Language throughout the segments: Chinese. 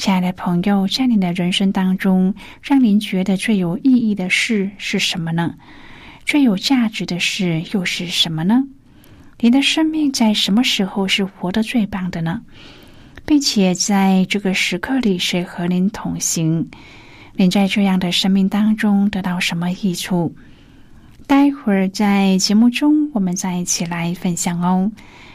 亲爱的朋友，在你的人生当中，让您觉得最有意义的事是什么呢？最有价值的事又是什么呢？您的生命在什么时候是活得最棒的呢？并且在这个时刻里，谁和您同行？您在这样的生命当中得到什么益处？待会儿在节目中，我们再一起来分享哦。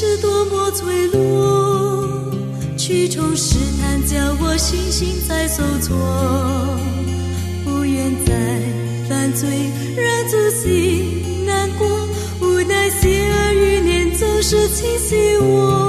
是多么脆弱，曲终试探叫我信心在受挫，不愿再犯罪，让自己难过，无奈心儿欲念总是侵袭我，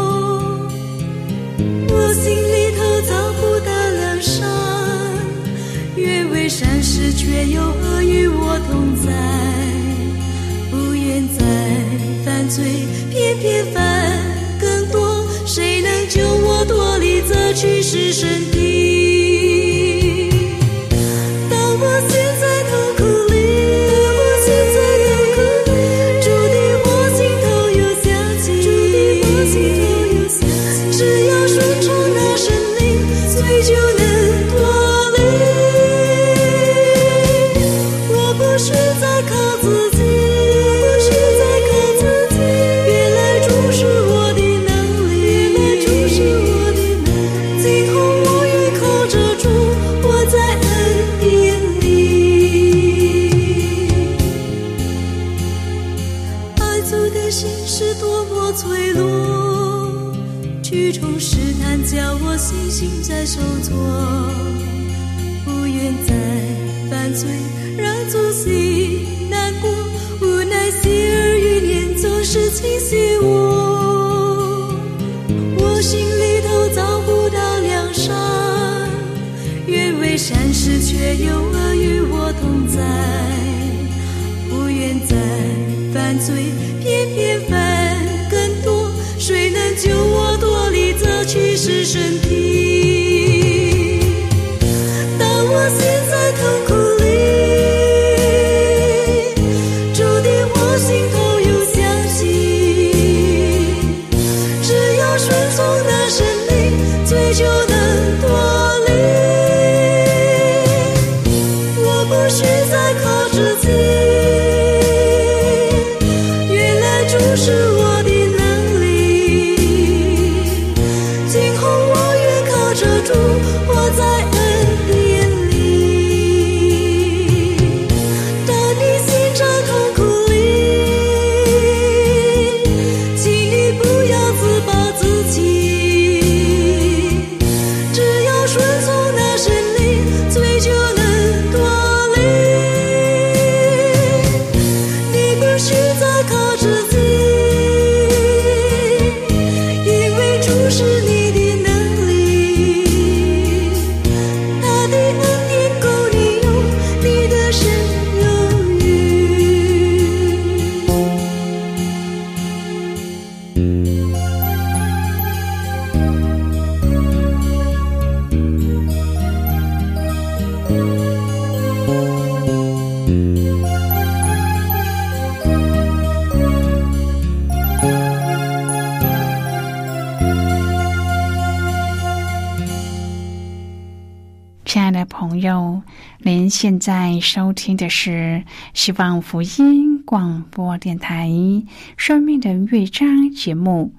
现在收听的是希望福音广播电台《生命的乐章》节目。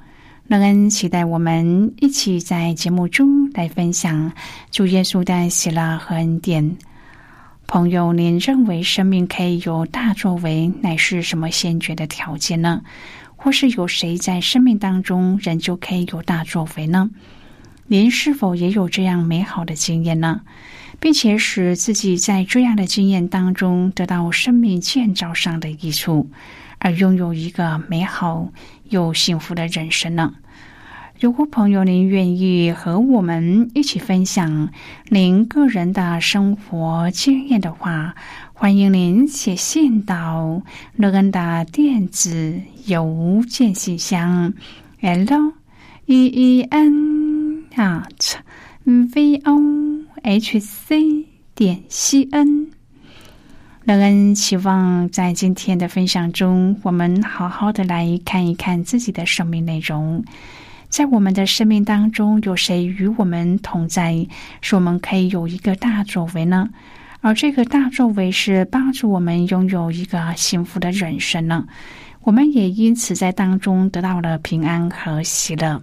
乐恩期待我们一起在节目中来分享主耶稣的喜乐和恩典。朋友，您认为生命可以有大作为，乃是什么先决的条件呢？或是有谁在生命当中人就可以有大作为呢？您是否也有这样美好的经验呢？并且使自己在这样的经验当中得到生命建造上的益处，而拥有一个美好又幸福的人生呢？如果朋友您愿意和我们一起分享您个人的生活经验的话，欢迎您写信到乐恩的电子邮件信箱 l e e n at v o。h c 点 c n，乐恩期望在今天的分享中，我们好好的来看一看自己的生命内容。在我们的生命当中，有谁与我们同在，使我们可以有一个大作为呢？而这个大作为是帮助我们拥有一个幸福的人生呢？我们也因此在当中得到了平安和喜乐。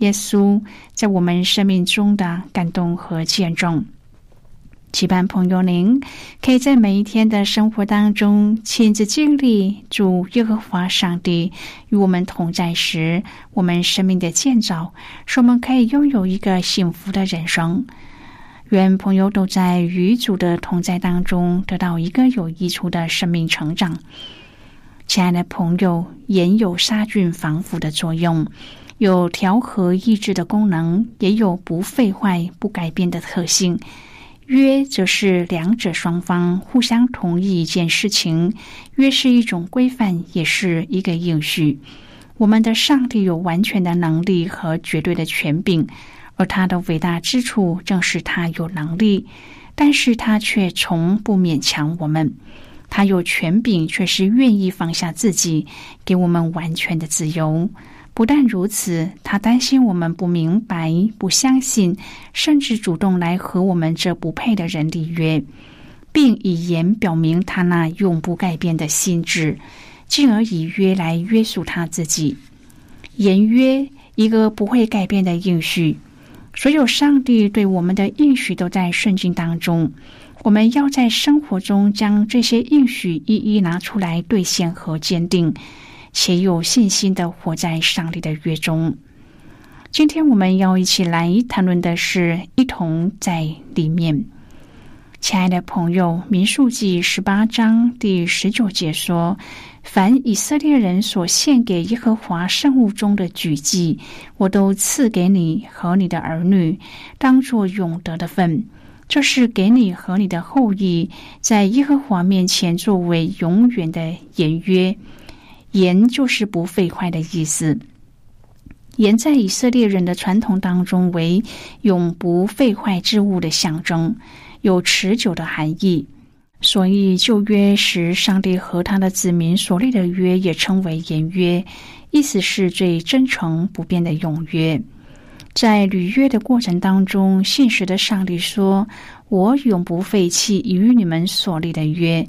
耶稣在我们生命中的感动和见证，期盼朋友您可以在每一天的生活当中亲自经历主耶和华上帝与我们同在时，我们生命的建造，使我们可以拥有一个幸福的人生。愿朋友都在与主的同在当中得到一个有益处的生命成长。亲爱的朋友，盐有杀菌防腐的作用。有调和意志的功能，也有不废坏、不改变的特性。约则是两者双方互相同意一件事情。约是一种规范，也是一个应许。我们的上帝有完全的能力和绝对的权柄，而他的伟大之处正是他有能力，但是他却从不勉强我们。他有权柄，却是愿意放下自己，给我们完全的自由。不但如此，他担心我们不明白、不相信，甚至主动来和我们这不配的人立约，并以言表明他那永不改变的心智，进而以约来约束他自己。言约一个不会改变的应许，所有上帝对我们的应许都在圣经当中。我们要在生活中将这些应许一一拿出来兑现和坚定。且有信心的活在上帝的约中。今天我们要一起来谈论的是一同在里面。亲爱的朋友，《民数记》十八章第十九节说：“凡以色列人所献给耶和华圣物中的举祭，我都赐给你和你的儿女，当作永得的份。这是给你和你的后裔，在耶和华面前作为永远的言约。”盐就是不废坏的意思。盐在以色列人的传统当中为永不废坏之物的象征，有持久的含义。所以旧约时上帝和他的子民所立的约也称为盐约，意思是最真诚不变的永约。在履约的过程当中，信实的上帝说：“我永不废弃与你们所立的约。”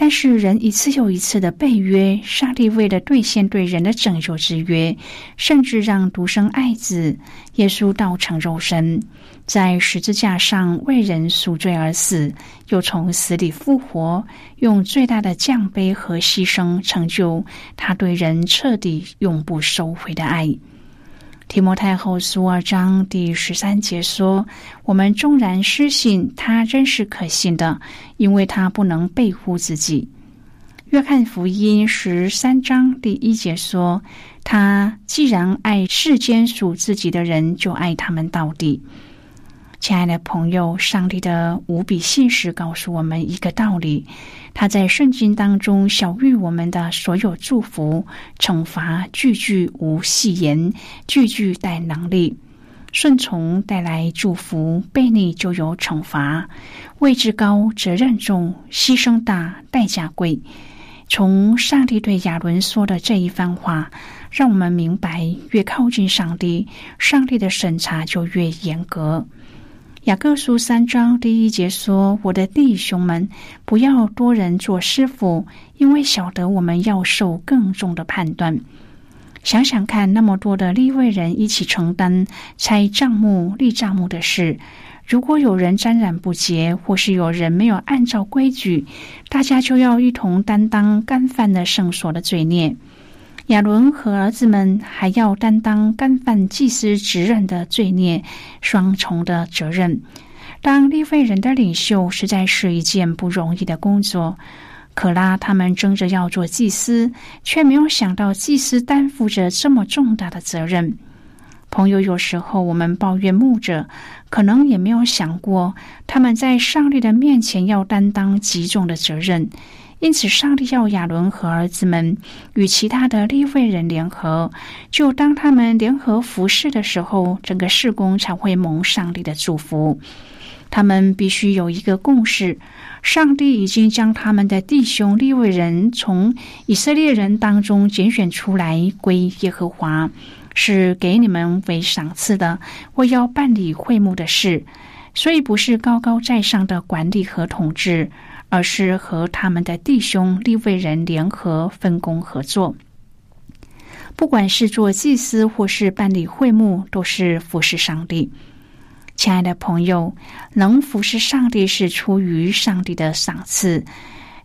但是人一次又一次的背约，上帝为了兑现对人的拯救之约，甚至让独生爱子耶稣道成肉身，在十字架上为人赎罪而死，又从死里复活，用最大的降杯和牺牲成就他对人彻底永不收回的爱。提摩太后书二章第十三节说：“我们纵然失信，他仍是可信的，因为他不能背乎自己。”约翰福音十三章第一节说：“他既然爱世间属自己的人，就爱他们到底。”亲爱的朋友，上帝的无比信实告诉我们一个道理：他在圣经当中晓谕我们的所有祝福、惩罚，句句无戏言，句句带能力。顺从带来祝福，背逆就有惩罚。位置高，责任重，牺牲大，代价贵。从上帝对亚伦说的这一番话，让我们明白：越靠近上帝，上帝的审查就越严格。雅各书三章第一节说：“我的弟兄们，不要多人做师傅，因为晓得我们要受更重的判断。想想看，那么多的立位人一起承担拆账目、立账目的事，如果有人沾染不洁，或是有人没有按照规矩，大家就要一同担当干犯了圣所的罪孽。”亚伦和儿子们还要担当干犯祭司职任的罪孽，双重的责任。当立位人的领袖，实在是一件不容易的工作。可拉他们争着要做祭司，却没有想到祭司担负着这么重大的责任。朋友，有时候我们抱怨牧者，可能也没有想过，他们在上帝的面前要担当极重的责任。因此，上帝要亚伦和儿子们与其他的立位人联合。就当他们联合服侍的时候，整个事工才会蒙上帝的祝福。他们必须有一个共识：上帝已经将他们的弟兄立位人从以色列人当中拣选出来归耶和华，是给你们为赏赐的，为要办理会幕的事。所以，不是高高在上的管理和统治。而是和他们的弟兄立位人联合分工合作，不管是做祭司或是办理会幕，都是服侍上帝。亲爱的朋友，能服侍上帝是出于上帝的赏赐，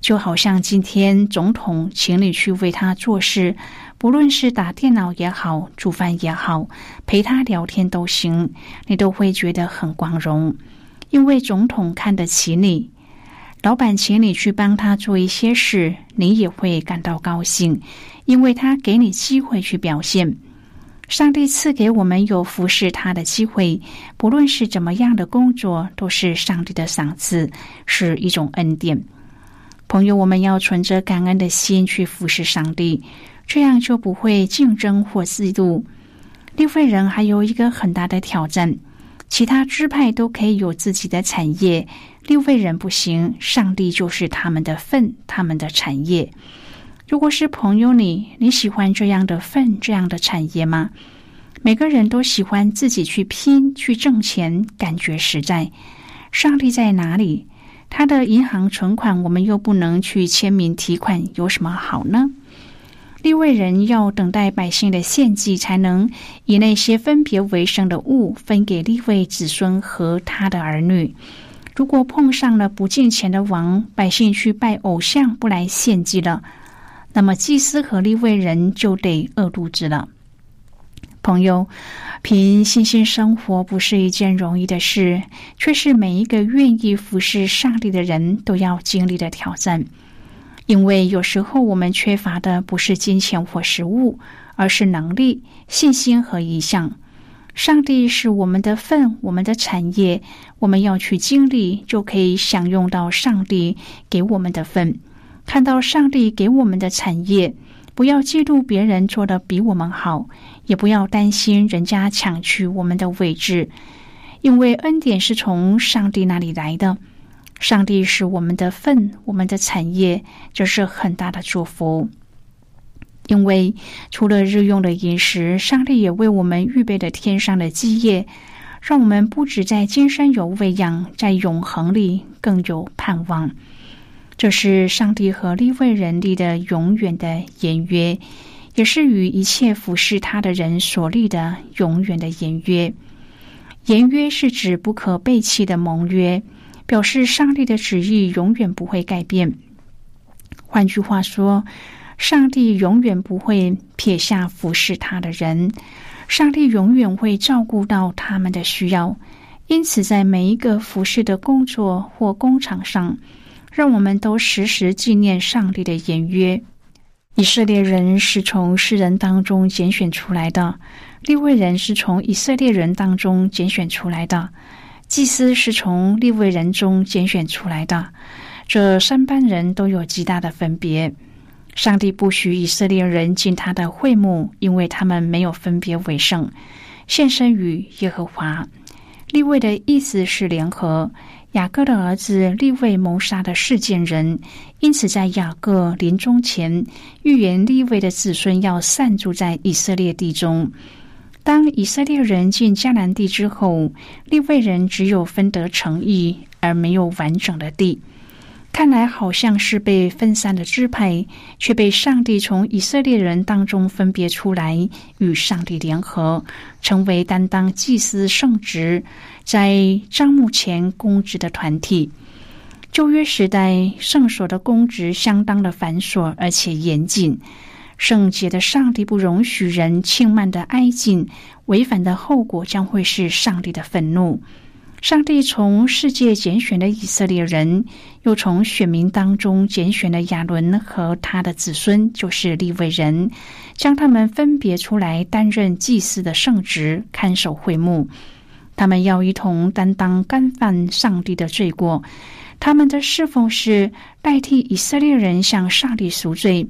就好像今天总统请你去为他做事，不论是打电脑也好，煮饭也好，陪他聊天都行，你都会觉得很光荣，因为总统看得起你。老板请你去帮他做一些事，你也会感到高兴，因为他给你机会去表现。上帝赐给我们有服侍他的机会，不论是怎么样的工作，都是上帝的赏赐，是一种恩典。朋友，我们要存着感恩的心去服侍上帝，这样就不会竞争或嫉妒。利未人还有一个很大的挑战。其他支派都可以有自己的产业，六位人不行，上帝就是他们的份，他们的产业。如果是朋友你，你喜欢这样的份，这样的产业吗？每个人都喜欢自己去拼，去挣钱，感觉实在。上帝在哪里？他的银行存款，我们又不能去签名提款，有什么好呢？立位人要等待百姓的献祭，才能以那些分别为生的物分给立位子孙和他的儿女。如果碰上了不敬虔的王，百姓去拜偶像，不来献祭了，那么祭司和立位人就得饿肚子了。朋友，凭信心生活不是一件容易的事，却是每一个愿意服侍上帝的人都要经历的挑战。因为有时候我们缺乏的不是金钱或食物，而是能力、信心和意向。上帝是我们的份，我们的产业，我们要去经历，就可以享用到上帝给我们的份，看到上帝给我们的产业。不要嫉妒别人做的比我们好，也不要担心人家抢去我们的位置，因为恩典是从上帝那里来的。上帝是我们的份，我们的产业，这是很大的祝福。因为除了日用的饮食，上帝也为我们预备了天上的基业，让我们不止在今生有喂养，在永恒里更有盼望。这是上帝和利未人立的永远的言约，也是与一切服侍他的人所立的永远的言约。言约是指不可背弃的盟约。表示上帝的旨意永远不会改变。换句话说，上帝永远不会撇下服侍他的人。上帝永远会照顾到他们的需要。因此，在每一个服侍的工作或工厂上，让我们都时时纪念上帝的言约。以色列人是从世人当中拣选出来的，利未人是从以色列人当中拣选出来的，祭司是从立位人中拣选出来的。这三班人都有极大的分别。上帝不许以色列人进他的会幕，因为他们没有分别为圣，献身于耶和华。立位的意思是联合雅各的儿子立位谋杀的事件人，因此在雅各临终前预言立位的子孙要散住在以色列地中。当以色列人进迦南地之后，立位人只有分得诚意，而没有完整的地。看来好像是被分散的支配，却被上帝从以色列人当中分别出来，与上帝联合，成为担当祭司圣职，在帐幕前公职的团体。旧约时代圣所的公职相当的繁琐而且严谨，圣洁的上帝不容许人轻慢的挨近，违反的后果将会是上帝的愤怒。上帝从世界拣选了以色列人，又从选民当中拣选了亚伦和他的子孙，就是立位人，将他们分别出来担任祭司的圣职，看守会幕。他们要一同担当干犯上帝的罪过。他们的侍奉是代替以色列人向上帝赎罪，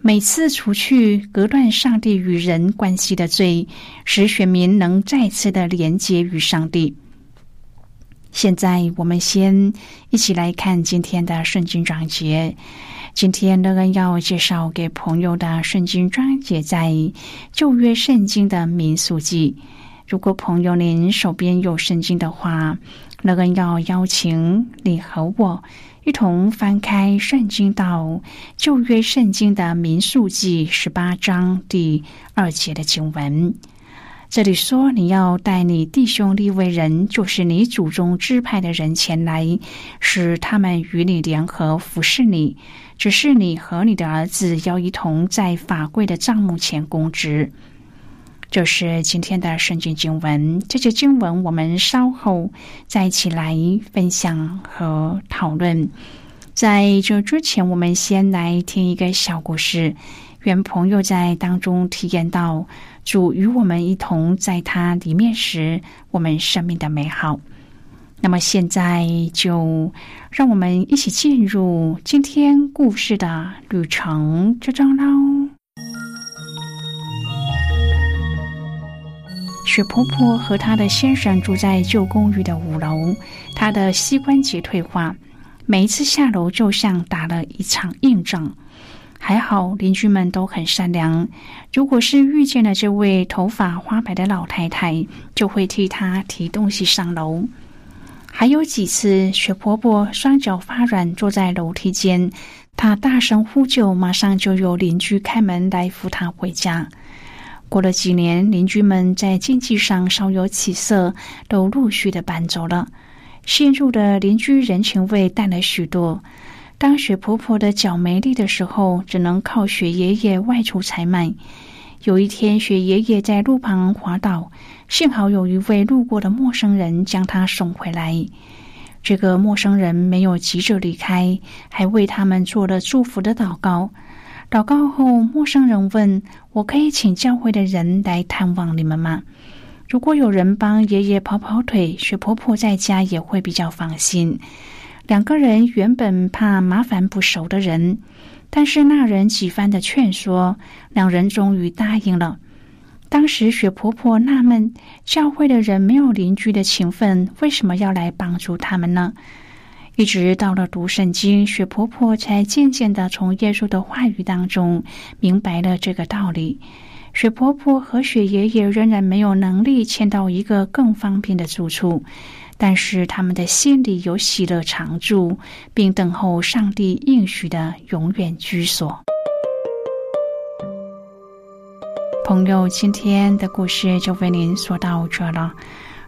每次除去隔断上帝与人关系的罪，使选民能再次的连接与上帝。现在我们先一起来看今天的圣经章节。今天乐恩要介绍给朋友的圣经章节在旧约圣经的民数记。如果朋友您手边有圣经的话，乐恩要邀请你和我一同翻开圣经到旧约圣经的民数记十八章第二节的经文。这里说，你要带你弟兄立为人，就是你祖宗支派的人前来，使他们与你联合服侍你。只是你和你的儿子要一同在法柜的帐幕前供职。就是今天的圣经经文。这些经文我们稍后再一起来分享和讨论。在这之前，我们先来听一个小故事，愿朋友在当中体验到。主与我们一同在他里面时，我们生命的美好。那么现在就让我们一起进入今天故事的旅程之中喽。雪婆婆和她的先生住在旧公寓的五楼，她的膝关节退化，每一次下楼就像打了一场硬仗。还好，邻居们都很善良。如果是遇见了这位头发花白的老太太，就会替她提东西上楼。还有几次，雪婆婆双脚发软，坐在楼梯间，她大声呼救，马上就有邻居开门来扶她回家。过了几年，邻居们在经济上稍有起色，都陆续的搬走了，陷入的邻居人情味淡了许多。当雪婆婆的脚没力的时候，只能靠雪爷爷外出采买。有一天，雪爷爷在路旁滑倒，幸好有一位路过的陌生人将他送回来。这个陌生人没有急着离开，还为他们做了祝福的祷告。祷告后，陌生人问：“我可以请教会的人来探望你们吗？”如果有人帮爷爷跑跑腿，雪婆婆在家也会比较放心。两个人原本怕麻烦不熟的人，但是那人几番的劝说，两人终于答应了。当时雪婆婆纳闷，教会的人没有邻居的情分，为什么要来帮助他们呢？一直到了读圣经，雪婆婆才渐渐的从耶稣的话语当中明白了这个道理。雪婆婆和雪爷爷仍然没有能力迁到一个更方便的住处。但是他们的心里有喜乐常驻，并等候上帝应许的永远居所。朋友，今天的故事就为您说到这了。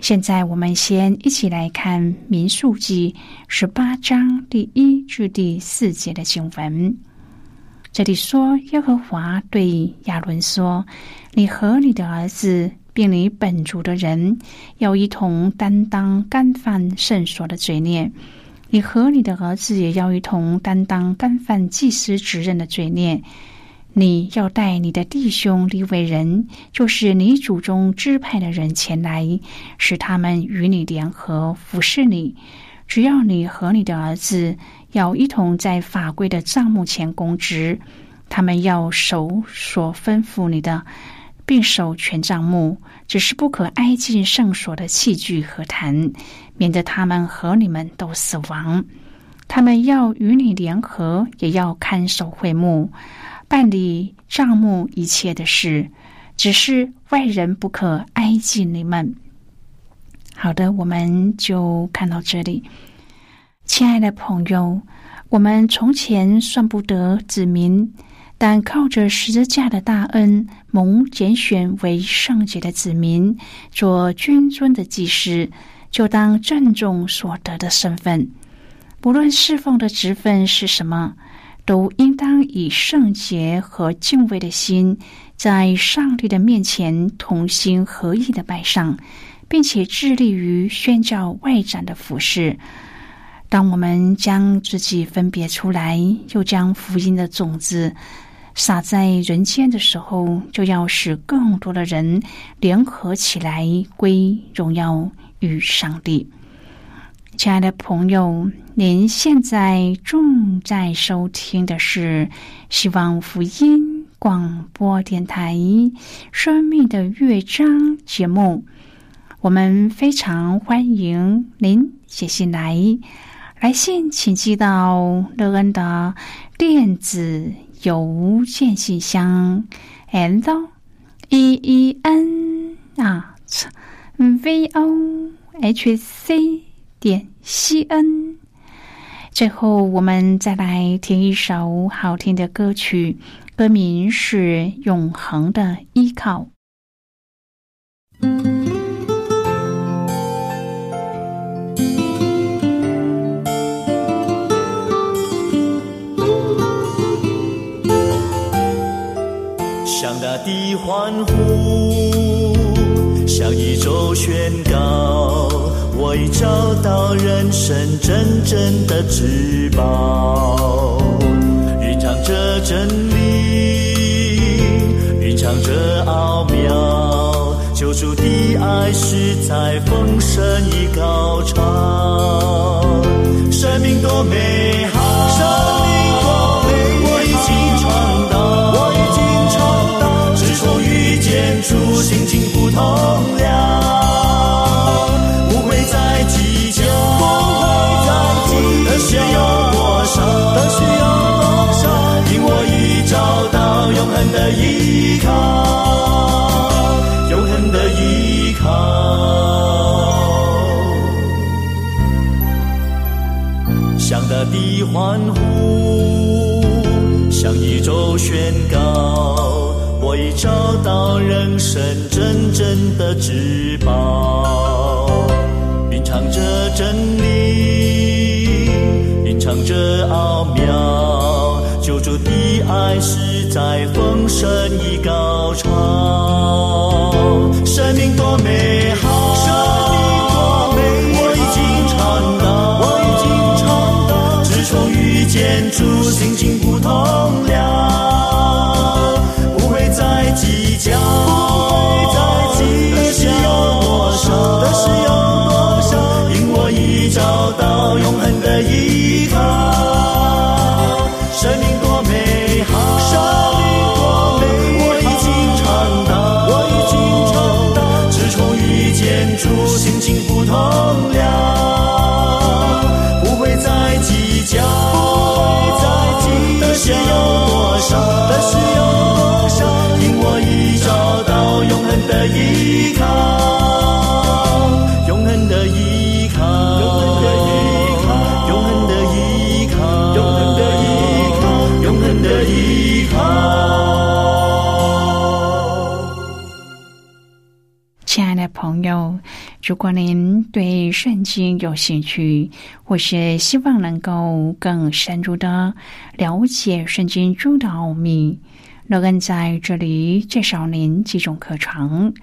现在，我们先一起来看《民数记》十八章第一至第四节的经文。这里说：“耶和华对亚伦说，你和你的儿子。”并你本族的人要一同担当干犯圣所的罪孽，你和你的儿子也要一同担当干犯祭司职任的罪孽。你要带你的弟兄利未人，就是你祖宗支派的人前来，使他们与你联合服侍你。只要你和你的儿子要一同在法规的账目前供职，他们要守所吩咐你的。并守全帐目，只是不可挨近圣所的器具和坛，免得他们和你们都死亡。他们要与你联合，也要看守会幕，办理账目一切的事，只是外人不可挨近你们。好的，我们就看到这里，亲爱的朋友，我们从前算不得子民。但靠着十字架的大恩，蒙拣选为圣洁的子民，做君尊的祭司，就当郑重所得的身份。不论侍奉的职分是什么，都应当以圣洁和敬畏的心，在上帝的面前同心合意的拜上，并且致力于宣教外展的服饰。当我们将自己分别出来，又将福音的种子。撒在人间的时候，就要使更多的人联合起来归荣耀与上帝。亲爱的朋友，您现在正在收听的是希望福音广播电台《生命的乐章》节目。我们非常欢迎您写信来，来信请寄到乐恩的电子。邮件信箱，l e e n 啊，v o h c 点西恩。最后，我们再来听一首好听的歌曲，歌名是《永恒的依靠》。像大地欢呼，向宇宙宣告，我已找到人生真正的至宝。蕴藏着真理，蕴藏着奥妙，救主的爱是在丰盛与高潮，生命多美好。主的依靠，永恒的依靠，向大地欢呼，向宇宙宣告。我已找到人生真正的至宝，蕴藏着真理，蕴藏着奥妙，救主的爱是在丰盛与高潮，生命多美好，生命多美好，我已经尝到，我已经尝到，自从遇见主，心情不同了。不会再计较，的是有多少，的是有多少，因我已找到永恒的依靠。的依靠，永恒的依靠，永恒的依靠，永恒的依靠，永恒的依靠，永恒的依靠。亲爱的朋友，如果您对圣经有兴趣，或是希望能够更深入的了解圣经中的奥秘，乐恩在这里介绍您几种课程。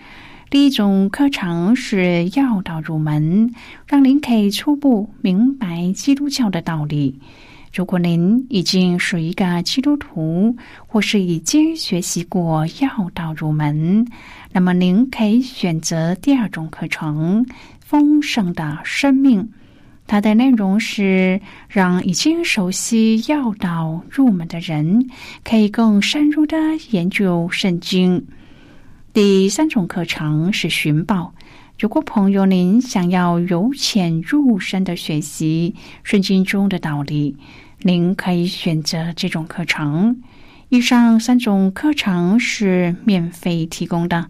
第一种课程是要道入门，让您可以初步明白基督教的道理。如果您已经是一个基督徒，或是已经学习过要道入门，那么您可以选择第二种课程《丰盛的生命》。它的内容是让已经熟悉要道入门的人，可以更深入的研究圣经。第三种课程是寻宝。如果朋友您想要由浅入深的学习圣经中的道理，您可以选择这种课程。以上三种课程是免费提供的。